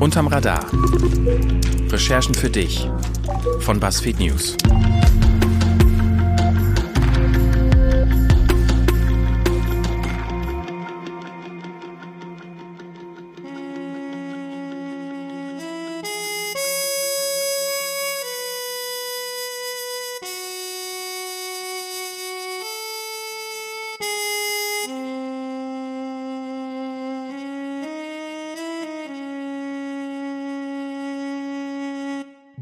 Unterm Radar. Recherchen für dich von BuzzFeed News.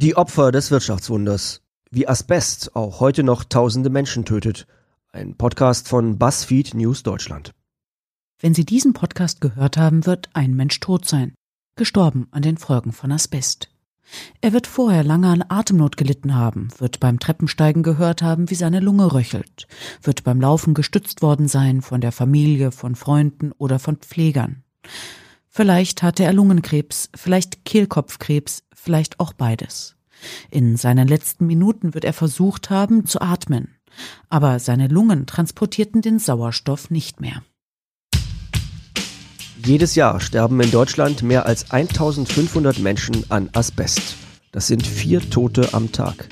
Die Opfer des Wirtschaftswunders. Wie Asbest auch heute noch tausende Menschen tötet. Ein Podcast von BuzzFeed News Deutschland. Wenn Sie diesen Podcast gehört haben, wird ein Mensch tot sein. Gestorben an den Folgen von Asbest. Er wird vorher lange an Atemnot gelitten haben, wird beim Treppensteigen gehört haben, wie seine Lunge röchelt, wird beim Laufen gestützt worden sein von der Familie, von Freunden oder von Pflegern. Vielleicht hatte er Lungenkrebs, vielleicht Kehlkopfkrebs, vielleicht auch beides. In seinen letzten Minuten wird er versucht haben zu atmen, aber seine Lungen transportierten den Sauerstoff nicht mehr. Jedes Jahr sterben in Deutschland mehr als 1500 Menschen an Asbest. Das sind vier Tote am Tag.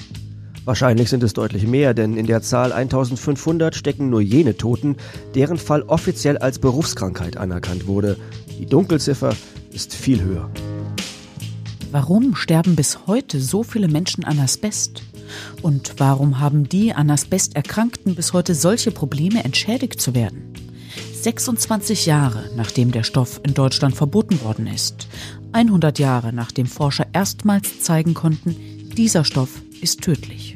Wahrscheinlich sind es deutlich mehr, denn in der Zahl 1500 stecken nur jene Toten, deren Fall offiziell als Berufskrankheit anerkannt wurde, die Dunkelziffer ist viel höher. Warum sterben bis heute so viele Menschen an Asbest? Und warum haben die an Asbest Erkrankten bis heute solche Probleme, entschädigt zu werden? 26 Jahre nachdem der Stoff in Deutschland verboten worden ist, 100 Jahre nachdem Forscher erstmals zeigen konnten, dieser Stoff ist tödlich.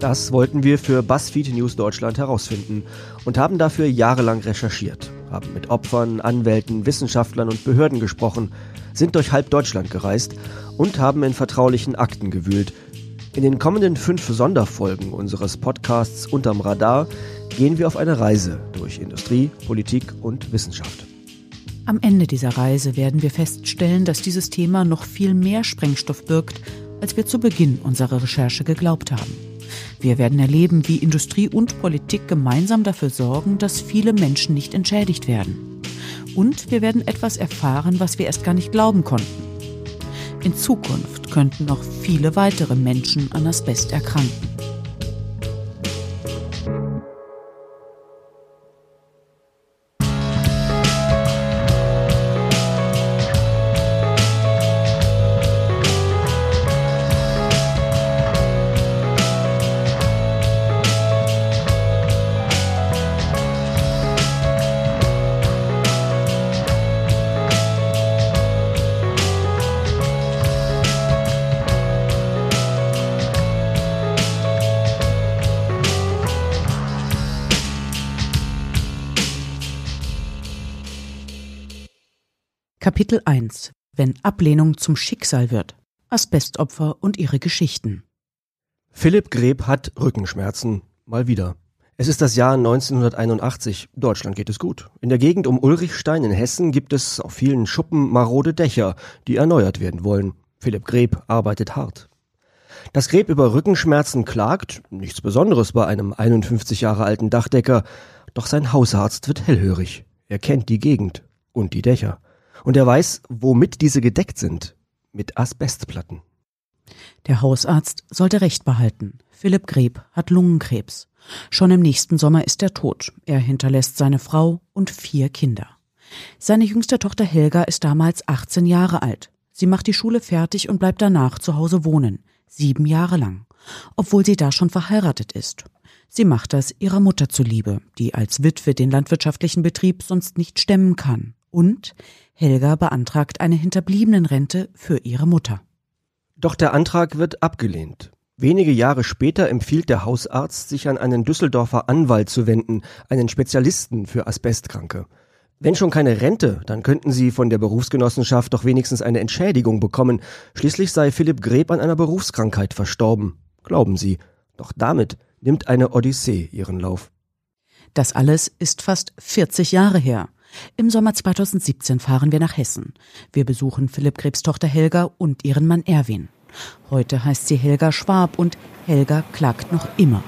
Das wollten wir für BuzzFeed News Deutschland herausfinden und haben dafür jahrelang recherchiert haben mit Opfern, Anwälten, Wissenschaftlern und Behörden gesprochen, sind durch halb Deutschland gereist und haben in vertraulichen Akten gewühlt. In den kommenden fünf Sonderfolgen unseres Podcasts Unterm Radar gehen wir auf eine Reise durch Industrie, Politik und Wissenschaft. Am Ende dieser Reise werden wir feststellen, dass dieses Thema noch viel mehr Sprengstoff birgt, als wir zu Beginn unserer Recherche geglaubt haben. Wir werden erleben, wie Industrie und Politik gemeinsam dafür sorgen, dass viele Menschen nicht entschädigt werden. Und wir werden etwas erfahren, was wir erst gar nicht glauben konnten. In Zukunft könnten noch viele weitere Menschen an Asbest erkranken. Kapitel 1 Wenn Ablehnung zum Schicksal wird. Asbestopfer und ihre Geschichten. Philipp Greb hat Rückenschmerzen. Mal wieder. Es ist das Jahr 1981. Deutschland geht es gut. In der Gegend um Ulrichstein in Hessen gibt es auf vielen Schuppen marode Dächer, die erneuert werden wollen. Philipp Greb arbeitet hart. Dass Greb über Rückenschmerzen klagt, nichts Besonderes bei einem 51 Jahre alten Dachdecker, doch sein Hausarzt wird hellhörig. Er kennt die Gegend und die Dächer. Und er weiß, womit diese gedeckt sind. Mit Asbestplatten. Der Hausarzt sollte Recht behalten. Philipp Greb hat Lungenkrebs. Schon im nächsten Sommer ist er tot. Er hinterlässt seine Frau und vier Kinder. Seine jüngste Tochter Helga ist damals 18 Jahre alt. Sie macht die Schule fertig und bleibt danach zu Hause wohnen. Sieben Jahre lang. Obwohl sie da schon verheiratet ist. Sie macht das ihrer Mutter zuliebe, die als Witwe den landwirtschaftlichen Betrieb sonst nicht stemmen kann. Und Helga beantragt eine Hinterbliebenenrente für ihre Mutter. Doch der Antrag wird abgelehnt. Wenige Jahre später empfiehlt der Hausarzt, sich an einen Düsseldorfer Anwalt zu wenden, einen Spezialisten für Asbestkranke. Wenn schon keine Rente, dann könnten sie von der Berufsgenossenschaft doch wenigstens eine Entschädigung bekommen. Schließlich sei Philipp Greb an einer Berufskrankheit verstorben. Glauben sie. Doch damit nimmt eine Odyssee ihren Lauf. Das alles ist fast 40 Jahre her. Im Sommer 2017 fahren wir nach Hessen. Wir besuchen Philipp Krebs Tochter Helga und ihren Mann Erwin. Heute heißt sie Helga Schwab und Helga klagt noch immer.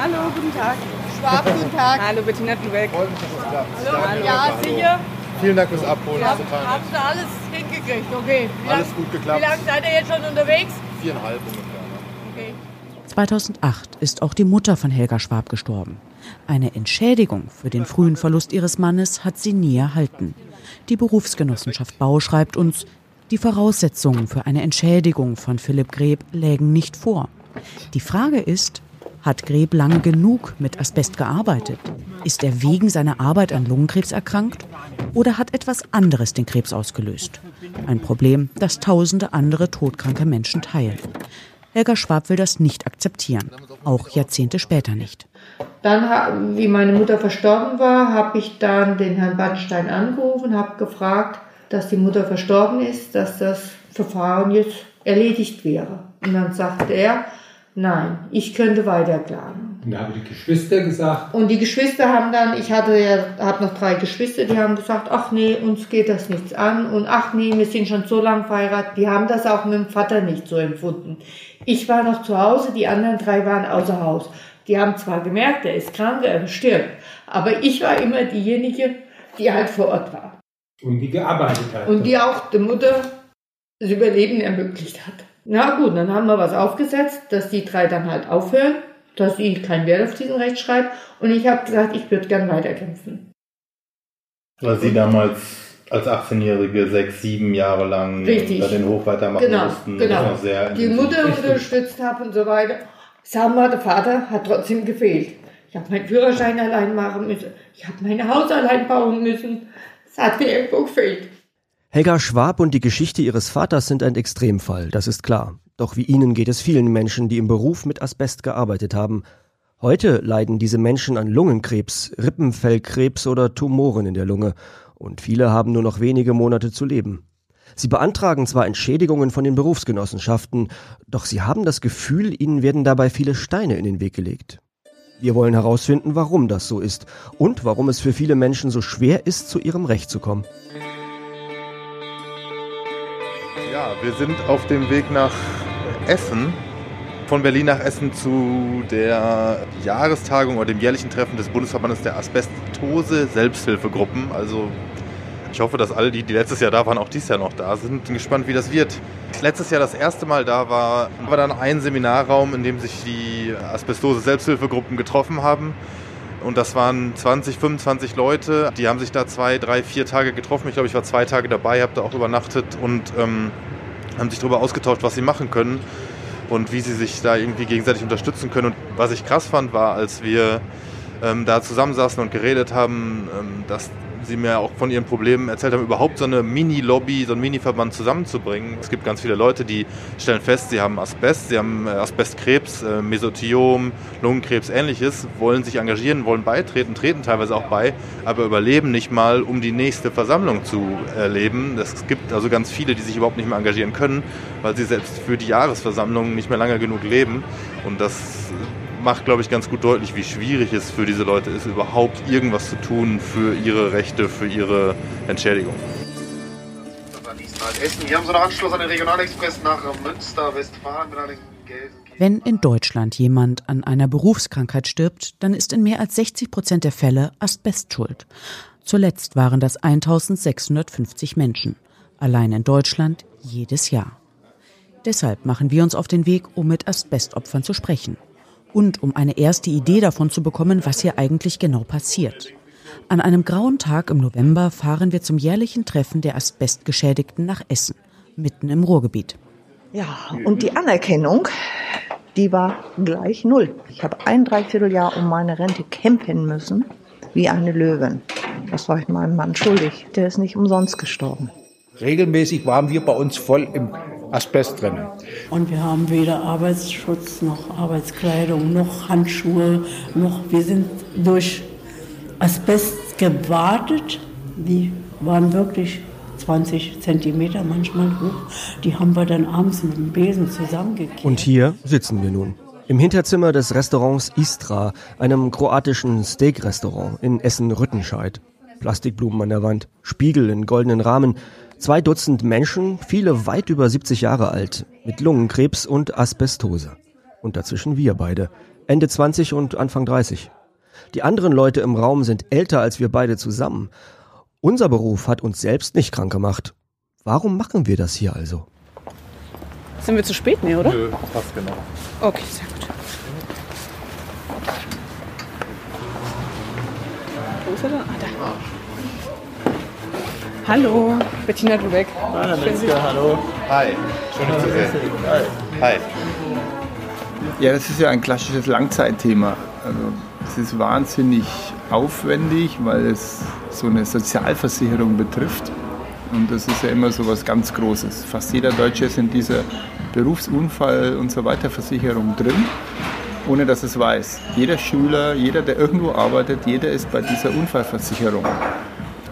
Hallo, guten Tag. Schwab, guten Tag. Hallo, Bettina Dubeck. Klappt. Hallo, ja, sicher. Vielen Dank fürs Abholen. Ja, haben nett. Sie alles hingekriegt? Okay. Wie Alles lang- gut geklappt. Wie lange seid ihr jetzt schon unterwegs? Viereinhalb ungefähr. Ne? Okay. 2008 ist auch die Mutter von Helga Schwab gestorben. Eine Entschädigung für den frühen Verlust ihres Mannes hat sie nie erhalten. Die Berufsgenossenschaft Bau schreibt uns, die Voraussetzungen für eine Entschädigung von Philipp Greb lägen nicht vor. Die Frage ist, hat Greb lange genug mit Asbest gearbeitet? Ist er wegen seiner Arbeit an Lungenkrebs erkrankt? Oder hat etwas anderes den Krebs ausgelöst? Ein Problem, das tausende andere todkranke Menschen teilen. Helga Schwab will das nicht akzeptieren, auch Jahrzehnte später nicht. Dann, wie meine Mutter verstorben war, habe ich dann den Herrn Bannstein angerufen, habe gefragt, dass die Mutter verstorben ist, dass das Verfahren jetzt erledigt wäre. Und dann sagte er, nein, ich könnte weiterklagen. Und da haben die Geschwister gesagt, Und die Geschwister haben dann, ich hatte ja, habe noch drei Geschwister, die haben gesagt, ach nee, uns geht das nichts an und ach nee, wir sind schon so lange verheiratet. Die haben das auch mit dem Vater nicht so empfunden. Ich war noch zu Hause, die anderen drei waren außer Haus. Die haben zwar gemerkt, er ist krank, er stirbt, aber ich war immer diejenige, die halt vor Ort war und die gearbeitet hat. und die auch der Mutter das Überleben ermöglicht hat. Na gut, dann haben wir was aufgesetzt, dass die drei dann halt aufhören, dass sie keinen Wert auf diesen Recht schreibt. Und ich habe gesagt, ich würde gern weiterkämpfen. Weil sie damals als 18-Jährige sechs, sieben Jahre lang Richtig. da den Hof weitermachen Genau, mussten. genau. Die. Mutter unterstützt habe und so weiter. Wir, der Vater hat trotzdem gefehlt. Ich habe meinen Führerschein allein machen müssen. Ich habe mein Haus allein bauen müssen. Es hat mir irgendwo gefehlt. Helga Schwab und die Geschichte ihres Vaters sind ein Extremfall, das ist klar. Doch wie ihnen geht es vielen Menschen, die im Beruf mit Asbest gearbeitet haben. Heute leiden diese Menschen an Lungenkrebs, Rippenfellkrebs oder Tumoren in der Lunge. Und viele haben nur noch wenige Monate zu leben. Sie beantragen zwar Entschädigungen von den Berufsgenossenschaften, doch sie haben das Gefühl, ihnen werden dabei viele Steine in den Weg gelegt. Wir wollen herausfinden, warum das so ist und warum es für viele Menschen so schwer ist, zu ihrem Recht zu kommen. Ja, wir sind auf dem Weg nach Essen. Von Berlin nach Essen zu der Jahrestagung oder dem jährlichen Treffen des Bundesverbandes der Asbestose Selbsthilfegruppen. Also ich hoffe, dass alle, die, die letztes Jahr da waren, auch dieses Jahr noch da sind. Bin gespannt, wie das wird. Letztes Jahr das erste Mal da war, war dann ein Seminarraum, in dem sich die Asbestose Selbsthilfegruppen getroffen haben. Und das waren 20, 25 Leute. Die haben sich da zwei, drei, vier Tage getroffen. Ich glaube, ich war zwei Tage dabei, habe da auch übernachtet und ähm, haben sich darüber ausgetauscht, was sie machen können und wie sie sich da irgendwie gegenseitig unterstützen können. Und was ich krass fand, war, als wir ähm, da zusammensaßen und geredet haben, ähm, dass sie mir auch von ihren Problemen erzählt haben, überhaupt so eine Mini-Lobby, so einen Mini-Verband zusammenzubringen. Es gibt ganz viele Leute, die stellen fest, sie haben Asbest, sie haben äh, Asbestkrebs, äh, Mesotheliom, Lungenkrebs, ähnliches, wollen sich engagieren, wollen beitreten, treten teilweise auch bei, aber überleben nicht mal, um die nächste Versammlung zu erleben. Es gibt also ganz viele, die sich überhaupt nicht mehr engagieren können, weil sie selbst für die Jahresversammlung nicht mehr lange genug leben. Und das macht, glaube ich, ganz gut deutlich, wie schwierig es für diese Leute ist, überhaupt irgendwas zu tun für ihre Rechte, für ihre Entschädigung. Hier haben Sie noch Anschluss an den Regionalexpress nach Münster, Westfalen. Wenn in Deutschland jemand an einer Berufskrankheit stirbt, dann ist in mehr als 60 Prozent der Fälle Asbest schuld. Zuletzt waren das 1650 Menschen. Allein in Deutschland jedes Jahr. Deshalb machen wir uns auf den Weg, um mit Asbestopfern zu sprechen. Und um eine erste Idee davon zu bekommen, was hier eigentlich genau passiert. An einem grauen Tag im November fahren wir zum jährlichen Treffen der Asbestgeschädigten nach Essen, mitten im Ruhrgebiet. Ja, und die Anerkennung, die war gleich null. Ich habe ein Dreivierteljahr um meine Rente kämpfen müssen, wie eine Löwin. Das war ich meinem Mann schuldig. Der ist nicht umsonst gestorben. Regelmäßig waren wir bei uns voll im Asbest drin. Und wir haben weder Arbeitsschutz noch Arbeitskleidung noch Handschuhe noch wir sind durch Asbest gewartet. Die waren wirklich 20 Zentimeter manchmal hoch. Die haben wir dann abends mit dem Besen zusammengekehrt. Und hier sitzen wir nun. Im Hinterzimmer des Restaurants Istra, einem kroatischen Steak-Restaurant in Essen-Rüttenscheid. Plastikblumen an der Wand, Spiegel in goldenen Rahmen, zwei Dutzend Menschen, viele weit über 70 Jahre alt, mit Lungenkrebs und Asbestose. Und dazwischen wir beide. Ende 20 und Anfang 30. Die anderen Leute im Raum sind älter als wir beide zusammen. Unser Beruf hat uns selbst nicht krank gemacht. Warum machen wir das hier also? Sind wir zu spät, ne, oder? Nö, passt genau. Okay, sehr gut. Wo ist er denn? Ah, da. Hallo, Bettina Dubeck. Hallo, Metzger, hallo. Hi, schön dich zu sehen. Hi. Ja, das ist ja ein klassisches Langzeitthema. Also es ist wahnsinnig aufwendig, weil es so eine Sozialversicherung betrifft. Und das ist ja immer so was ganz Großes. Fast jeder Deutsche ist in dieser Berufsunfall- und so weiter Versicherung drin, ohne dass es weiß. Jeder Schüler, jeder, der irgendwo arbeitet, jeder ist bei dieser Unfallversicherung.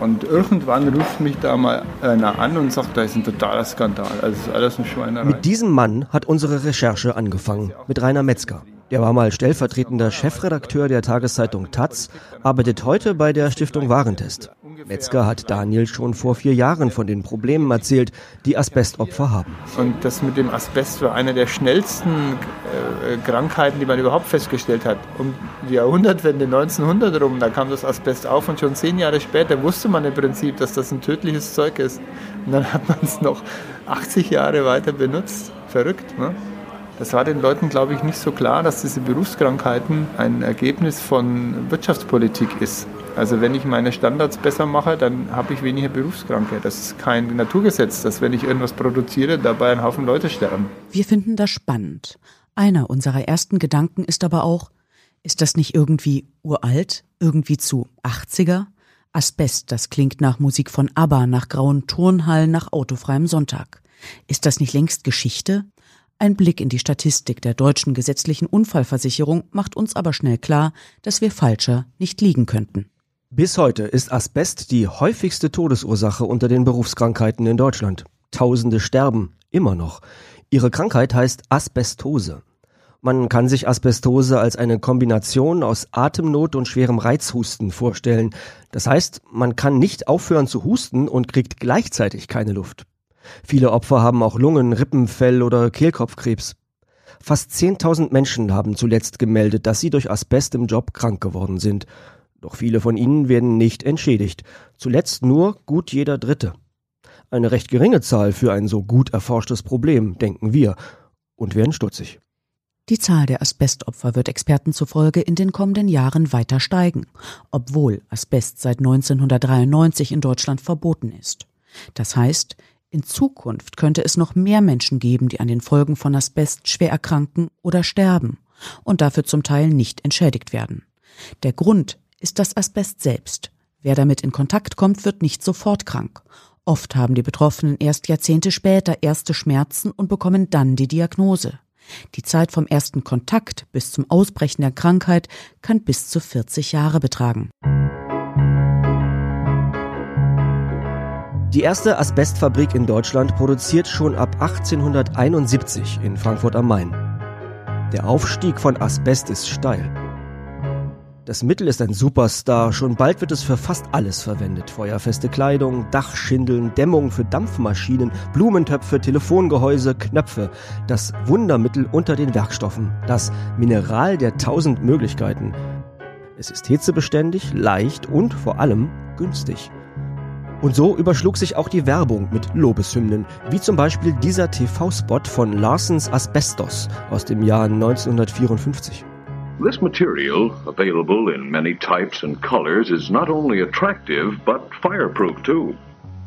Und irgendwann ruft mich da mal einer an und sagt, da ist ein totaler Skandal. Also ist alles eine Schweinerei. Mit diesem Mann hat unsere Recherche angefangen, mit Rainer Metzger. Der war mal stellvertretender Chefredakteur der Tageszeitung Taz, arbeitet heute bei der Stiftung Warentest. Metzger hat Daniel schon vor vier Jahren von den Problemen erzählt, die Asbestopfer haben. Und das mit dem Asbest war eine der schnellsten äh, Krankheiten, die man überhaupt festgestellt hat. Um die Jahrhundertwende 1900 rum, da kam das Asbest auf und schon zehn Jahre später wusste man im Prinzip, dass das ein tödliches Zeug ist. Und dann hat man es noch 80 Jahre weiter benutzt. Verrückt, ne? Das war den Leuten, glaube ich, nicht so klar, dass diese Berufskrankheiten ein Ergebnis von Wirtschaftspolitik ist. Also wenn ich meine Standards besser mache, dann habe ich weniger Berufskranke. Das ist kein Naturgesetz, dass wenn ich irgendwas produziere, dabei ein Haufen Leute sterben. Wir finden das spannend. Einer unserer ersten Gedanken ist aber auch, ist das nicht irgendwie uralt, irgendwie zu 80er? Asbest, das klingt nach Musik von ABBA, nach grauen Turnhallen, nach autofreiem Sonntag. Ist das nicht längst Geschichte? Ein Blick in die Statistik der deutschen gesetzlichen Unfallversicherung macht uns aber schnell klar, dass wir falscher nicht liegen könnten. Bis heute ist Asbest die häufigste Todesursache unter den Berufskrankheiten in Deutschland. Tausende sterben, immer noch. Ihre Krankheit heißt Asbestose. Man kann sich Asbestose als eine Kombination aus Atemnot und schwerem Reizhusten vorstellen. Das heißt, man kann nicht aufhören zu husten und kriegt gleichzeitig keine Luft. Viele Opfer haben auch Lungen, Rippenfell oder Kehlkopfkrebs. Fast 10.000 Menschen haben zuletzt gemeldet, dass sie durch Asbest im Job krank geworden sind. Doch viele von ihnen werden nicht entschädigt. Zuletzt nur gut jeder Dritte. Eine recht geringe Zahl für ein so gut erforschtes Problem, denken wir, und werden stutzig. Die Zahl der Asbestopfer wird Experten zufolge in den kommenden Jahren weiter steigen, obwohl Asbest seit 1993 in Deutschland verboten ist. Das heißt, in Zukunft könnte es noch mehr Menschen geben, die an den Folgen von Asbest schwer erkranken oder sterben und dafür zum Teil nicht entschädigt werden. Der Grund ist das Asbest selbst. Wer damit in Kontakt kommt, wird nicht sofort krank. Oft haben die Betroffenen erst Jahrzehnte später erste Schmerzen und bekommen dann die Diagnose. Die Zeit vom ersten Kontakt bis zum Ausbrechen der Krankheit kann bis zu 40 Jahre betragen. Die erste Asbestfabrik in Deutschland produziert schon ab 1871 in Frankfurt am Main. Der Aufstieg von Asbest ist steil. Das Mittel ist ein Superstar, schon bald wird es für fast alles verwendet. Feuerfeste Kleidung, Dachschindeln, Dämmung für Dampfmaschinen, Blumentöpfe, Telefongehäuse, Knöpfe. Das Wundermittel unter den Werkstoffen. Das Mineral der tausend Möglichkeiten. Es ist hitzebeständig, leicht und vor allem günstig. Und so überschlug sich auch die Werbung mit Lobeshymnen, wie zum Beispiel dieser TV-Spot von Larsens Asbestos aus dem Jahr 1954. This material, available in many types and colors, is not only attractive but fireproof too.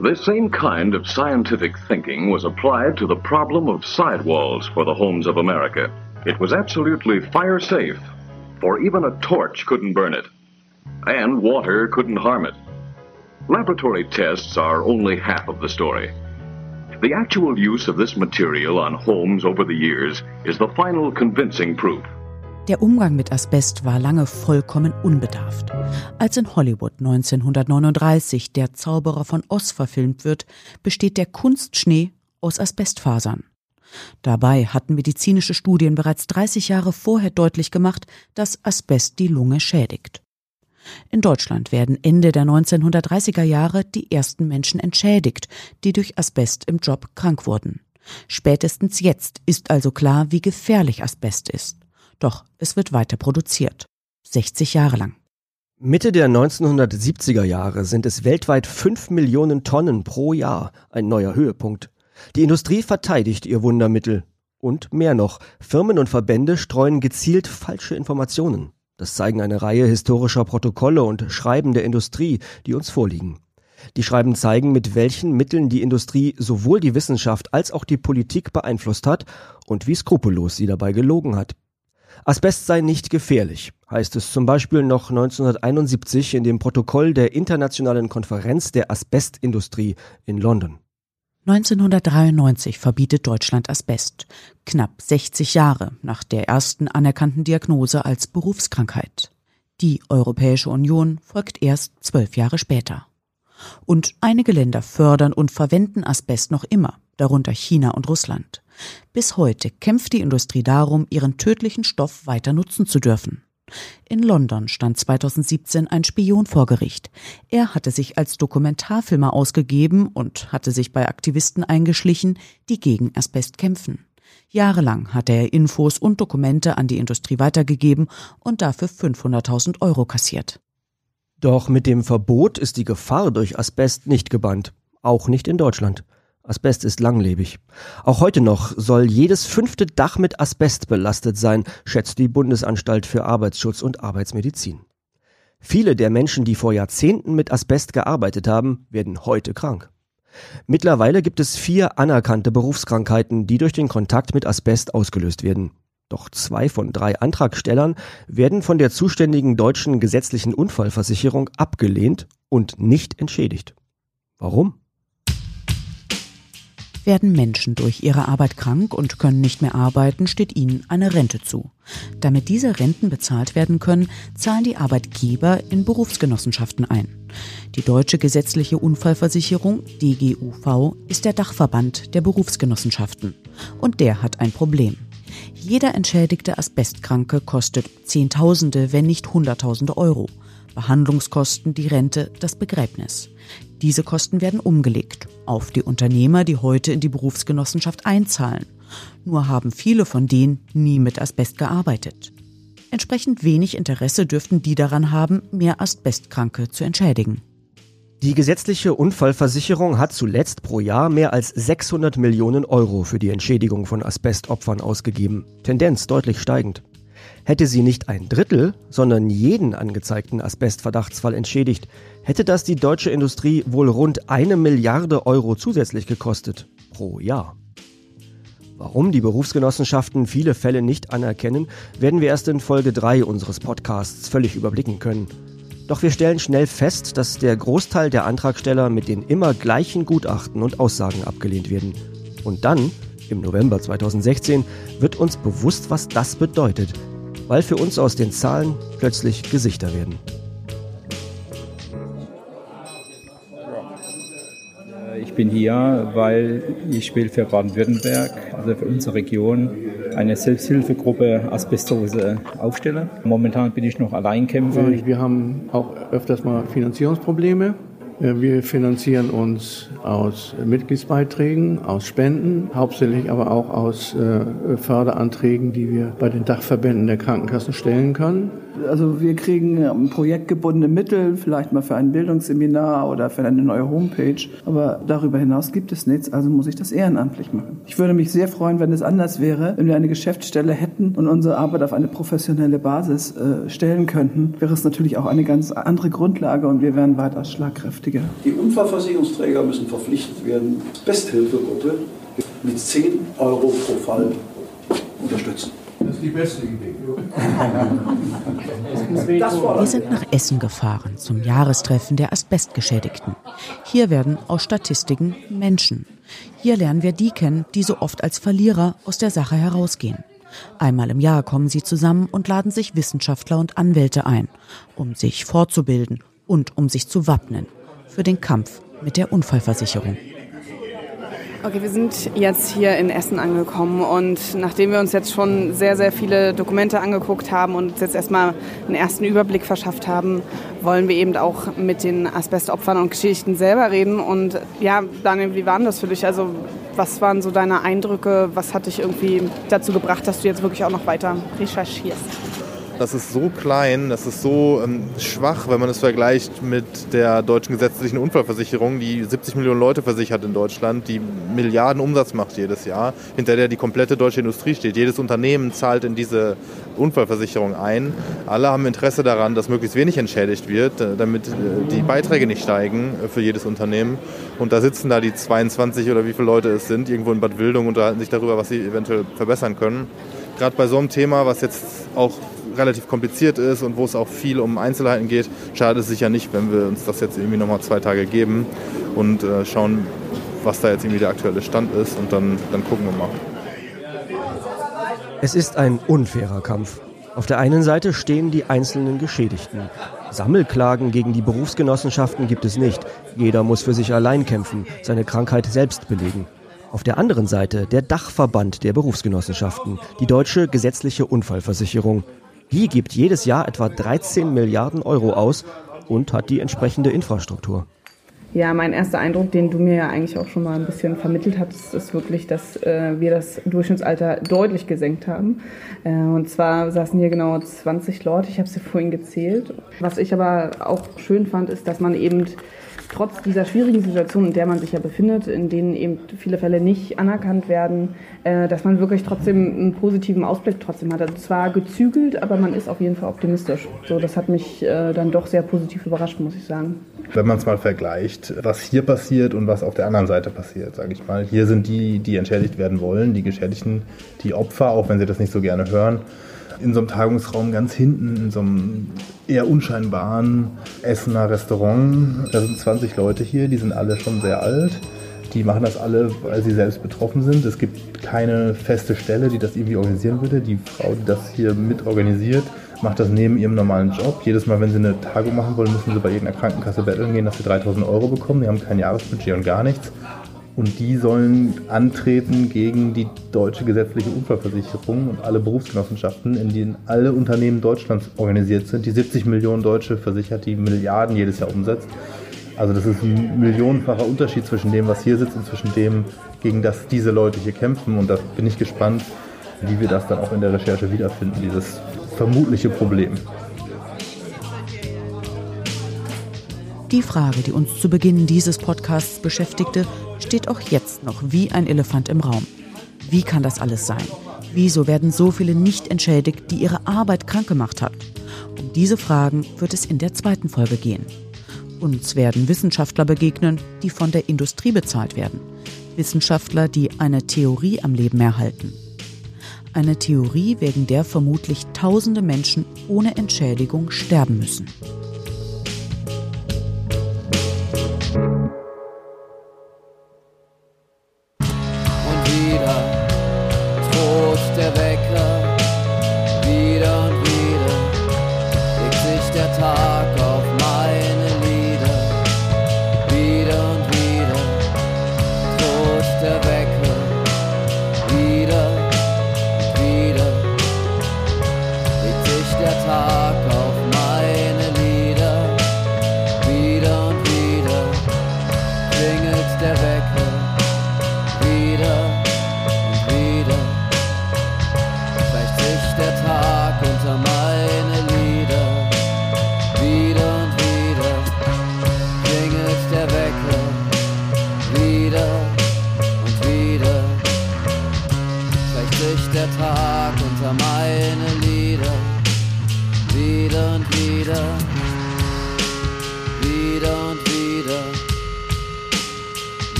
This same kind of scientific thinking was applied to the problem of sidewalls for the homes of America. It was absolutely fire safe, for even a torch couldn't burn it, and water couldn't harm it. Laboratory tests are only half of the story. The actual use of this material on homes over the years is the final convincing proof. Der Umgang mit Asbest war lange vollkommen unbedarft. Als in Hollywood 1939 der Zauberer von Oz verfilmt wird, besteht der Kunstschnee aus Asbestfasern. Dabei hatten medizinische Studien bereits 30 Jahre vorher deutlich gemacht, dass Asbest die Lunge schädigt. In Deutschland werden Ende der 1930er Jahre die ersten Menschen entschädigt, die durch Asbest im Job krank wurden. Spätestens jetzt ist also klar, wie gefährlich Asbest ist. Doch es wird weiter produziert. 60 Jahre lang. Mitte der 1970er Jahre sind es weltweit 5 Millionen Tonnen pro Jahr, ein neuer Höhepunkt. Die Industrie verteidigt ihr Wundermittel. Und mehr noch, Firmen und Verbände streuen gezielt falsche Informationen. Das zeigen eine Reihe historischer Protokolle und Schreiben der Industrie, die uns vorliegen. Die Schreiben zeigen, mit welchen Mitteln die Industrie sowohl die Wissenschaft als auch die Politik beeinflusst hat und wie skrupellos sie dabei gelogen hat. Asbest sei nicht gefährlich, heißt es zum Beispiel noch 1971 in dem Protokoll der Internationalen Konferenz der Asbestindustrie in London. 1993 verbietet Deutschland Asbest, knapp 60 Jahre nach der ersten anerkannten Diagnose als Berufskrankheit. Die Europäische Union folgt erst zwölf Jahre später. Und einige Länder fördern und verwenden Asbest noch immer, darunter China und Russland. Bis heute kämpft die Industrie darum, ihren tödlichen Stoff weiter nutzen zu dürfen. In London stand 2017 ein Spion vor Gericht. Er hatte sich als Dokumentarfilmer ausgegeben und hatte sich bei Aktivisten eingeschlichen, die gegen Asbest kämpfen. Jahrelang hatte er Infos und Dokumente an die Industrie weitergegeben und dafür 500.000 Euro kassiert. Doch mit dem Verbot ist die Gefahr durch Asbest nicht gebannt, auch nicht in Deutschland. Asbest ist langlebig. Auch heute noch soll jedes fünfte Dach mit Asbest belastet sein, schätzt die Bundesanstalt für Arbeitsschutz und Arbeitsmedizin. Viele der Menschen, die vor Jahrzehnten mit Asbest gearbeitet haben, werden heute krank. Mittlerweile gibt es vier anerkannte Berufskrankheiten, die durch den Kontakt mit Asbest ausgelöst werden. Doch zwei von drei Antragstellern werden von der zuständigen deutschen gesetzlichen Unfallversicherung abgelehnt und nicht entschädigt. Warum? Werden Menschen durch ihre Arbeit krank und können nicht mehr arbeiten, steht ihnen eine Rente zu. Damit diese Renten bezahlt werden können, zahlen die Arbeitgeber in Berufsgenossenschaften ein. Die deutsche gesetzliche Unfallversicherung DGUV ist der Dachverband der Berufsgenossenschaften. Und der hat ein Problem. Jeder entschädigte Asbestkranke kostet Zehntausende, wenn nicht Hunderttausende Euro. Behandlungskosten, die Rente, das Begräbnis. Diese Kosten werden umgelegt auf die Unternehmer, die heute in die Berufsgenossenschaft einzahlen. Nur haben viele von denen nie mit Asbest gearbeitet. Entsprechend wenig Interesse dürften die daran haben, mehr Asbestkranke zu entschädigen. Die gesetzliche Unfallversicherung hat zuletzt pro Jahr mehr als 600 Millionen Euro für die Entschädigung von Asbestopfern ausgegeben. Tendenz deutlich steigend. Hätte sie nicht ein Drittel, sondern jeden angezeigten Asbestverdachtsfall entschädigt, hätte das die deutsche Industrie wohl rund eine Milliarde Euro zusätzlich gekostet pro Jahr. Warum die Berufsgenossenschaften viele Fälle nicht anerkennen, werden wir erst in Folge 3 unseres Podcasts völlig überblicken können. Doch wir stellen schnell fest, dass der Großteil der Antragsteller mit den immer gleichen Gutachten und Aussagen abgelehnt werden. Und dann, im November 2016, wird uns bewusst, was das bedeutet, weil für uns aus den Zahlen plötzlich Gesichter werden. Ich bin hier, weil ich will für Baden-Württemberg, also für unsere Region, eine Selbsthilfegruppe Asbestose aufstelle. Momentan bin ich noch Alleinkämpfer. Wir haben auch öfters mal Finanzierungsprobleme. Wir finanzieren uns aus Mitgliedsbeiträgen, aus Spenden, hauptsächlich aber auch aus äh, Förderanträgen, die wir bei den Dachverbänden der Krankenkassen stellen können. Also wir kriegen ähm, projektgebundene Mittel, vielleicht mal für ein Bildungsseminar oder für eine neue Homepage. Aber darüber hinaus gibt es nichts, also muss ich das ehrenamtlich machen. Ich würde mich sehr freuen, wenn es anders wäre, wenn wir eine Geschäftsstelle hätten und unsere Arbeit auf eine professionelle Basis äh, stellen könnten. Wäre es natürlich auch eine ganz andere Grundlage und wir wären weitaus schlagkräftiger. Die Unfallversicherungsträger müssen verpflichtet werden, Besthilfegruppe mit 10 Euro pro Fall unterstützen. Das ist die beste Idee. Wir sind nach Essen gefahren zum Jahrestreffen der Asbestgeschädigten. Hier werden aus Statistiken Menschen. Hier lernen wir die kennen, die so oft als Verlierer aus der Sache herausgehen. Einmal im Jahr kommen sie zusammen und laden sich Wissenschaftler und Anwälte ein, um sich fortzubilden und um sich zu wappnen für den Kampf mit der Unfallversicherung. Okay, wir sind jetzt hier in Essen angekommen und nachdem wir uns jetzt schon sehr, sehr viele Dokumente angeguckt haben und jetzt erstmal einen ersten Überblick verschafft haben, wollen wir eben auch mit den Asbestopfern und Geschichten selber reden. Und ja, Daniel, wie war das für dich? Also Was waren so deine Eindrücke? Was hat dich irgendwie dazu gebracht, dass du jetzt wirklich auch noch weiter recherchierst? Das ist so klein, das ist so ähm, schwach, wenn man es vergleicht mit der deutschen gesetzlichen Unfallversicherung, die 70 Millionen Leute versichert in Deutschland, die Milliarden Umsatz macht jedes Jahr, hinter der die komplette deutsche Industrie steht. Jedes Unternehmen zahlt in diese Unfallversicherung ein. Alle haben Interesse daran, dass möglichst wenig entschädigt wird, äh, damit äh, die Beiträge nicht steigen äh, für jedes Unternehmen. Und da sitzen da die 22 oder wie viele Leute es sind, irgendwo in Bad Wildung und unterhalten sich darüber, was sie eventuell verbessern können. Gerade bei so einem Thema, was jetzt auch relativ kompliziert ist und wo es auch viel um Einzelheiten geht, schadet es sicher nicht, wenn wir uns das jetzt irgendwie nochmal zwei Tage geben und äh, schauen, was da jetzt irgendwie der aktuelle Stand ist und dann, dann gucken wir mal. Es ist ein unfairer Kampf. Auf der einen Seite stehen die einzelnen Geschädigten. Sammelklagen gegen die Berufsgenossenschaften gibt es nicht. Jeder muss für sich allein kämpfen, seine Krankheit selbst belegen. Auf der anderen Seite der Dachverband der Berufsgenossenschaften, die Deutsche Gesetzliche Unfallversicherung. Die gibt jedes Jahr etwa 13 Milliarden Euro aus und hat die entsprechende Infrastruktur. Ja, mein erster Eindruck, den du mir ja eigentlich auch schon mal ein bisschen vermittelt hast, ist wirklich, dass äh, wir das Durchschnittsalter deutlich gesenkt haben. Äh, und zwar saßen hier genau 20 Leute, ich habe sie vorhin gezählt. Was ich aber auch schön fand, ist, dass man eben trotz dieser schwierigen Situation, in der man sich ja befindet, in denen eben viele Fälle nicht anerkannt werden, äh, dass man wirklich trotzdem einen positiven Ausblick trotzdem hat. Also zwar gezügelt, aber man ist auf jeden Fall optimistisch. So, das hat mich äh, dann doch sehr positiv überrascht, muss ich sagen. Wenn man es mal vergleicht, was hier passiert und was auf der anderen Seite passiert, sage ich mal. Hier sind die, die entschädigt werden wollen, die Geschädigten, die Opfer, auch wenn sie das nicht so gerne hören in so einem Tagungsraum ganz hinten, in so einem eher unscheinbaren Essener Restaurant. Da sind 20 Leute hier, die sind alle schon sehr alt. Die machen das alle, weil sie selbst betroffen sind. Es gibt keine feste Stelle, die das irgendwie organisieren würde. Die Frau, die das hier mit organisiert, macht das neben ihrem normalen Job. Jedes Mal, wenn sie eine Tagung machen wollen, müssen sie bei irgendeiner Krankenkasse betteln gehen, dass sie 3000 Euro bekommen. Die haben kein Jahresbudget und gar nichts und die sollen antreten gegen die deutsche gesetzliche Unfallversicherung und alle Berufsgenossenschaften, in denen alle Unternehmen Deutschlands organisiert sind, die 70 Millionen Deutsche versichert, die Milliarden jedes Jahr umsetzt. Also das ist ein millionenfacher Unterschied zwischen dem, was hier sitzt und zwischen dem, gegen das diese Leute hier kämpfen. Und da bin ich gespannt, wie wir das dann auch in der Recherche wiederfinden, dieses vermutliche Problem. Die Frage, die uns zu Beginn dieses Podcasts beschäftigte, steht auch jetzt noch wie ein Elefant im Raum. Wie kann das alles sein? Wieso werden so viele nicht entschädigt, die ihre Arbeit krank gemacht hat? Um diese Fragen wird es in der zweiten Folge gehen. Uns werden Wissenschaftler begegnen, die von der Industrie bezahlt werden. Wissenschaftler, die eine Theorie am Leben erhalten. Eine Theorie, wegen der vermutlich tausende Menschen ohne Entschädigung sterben müssen.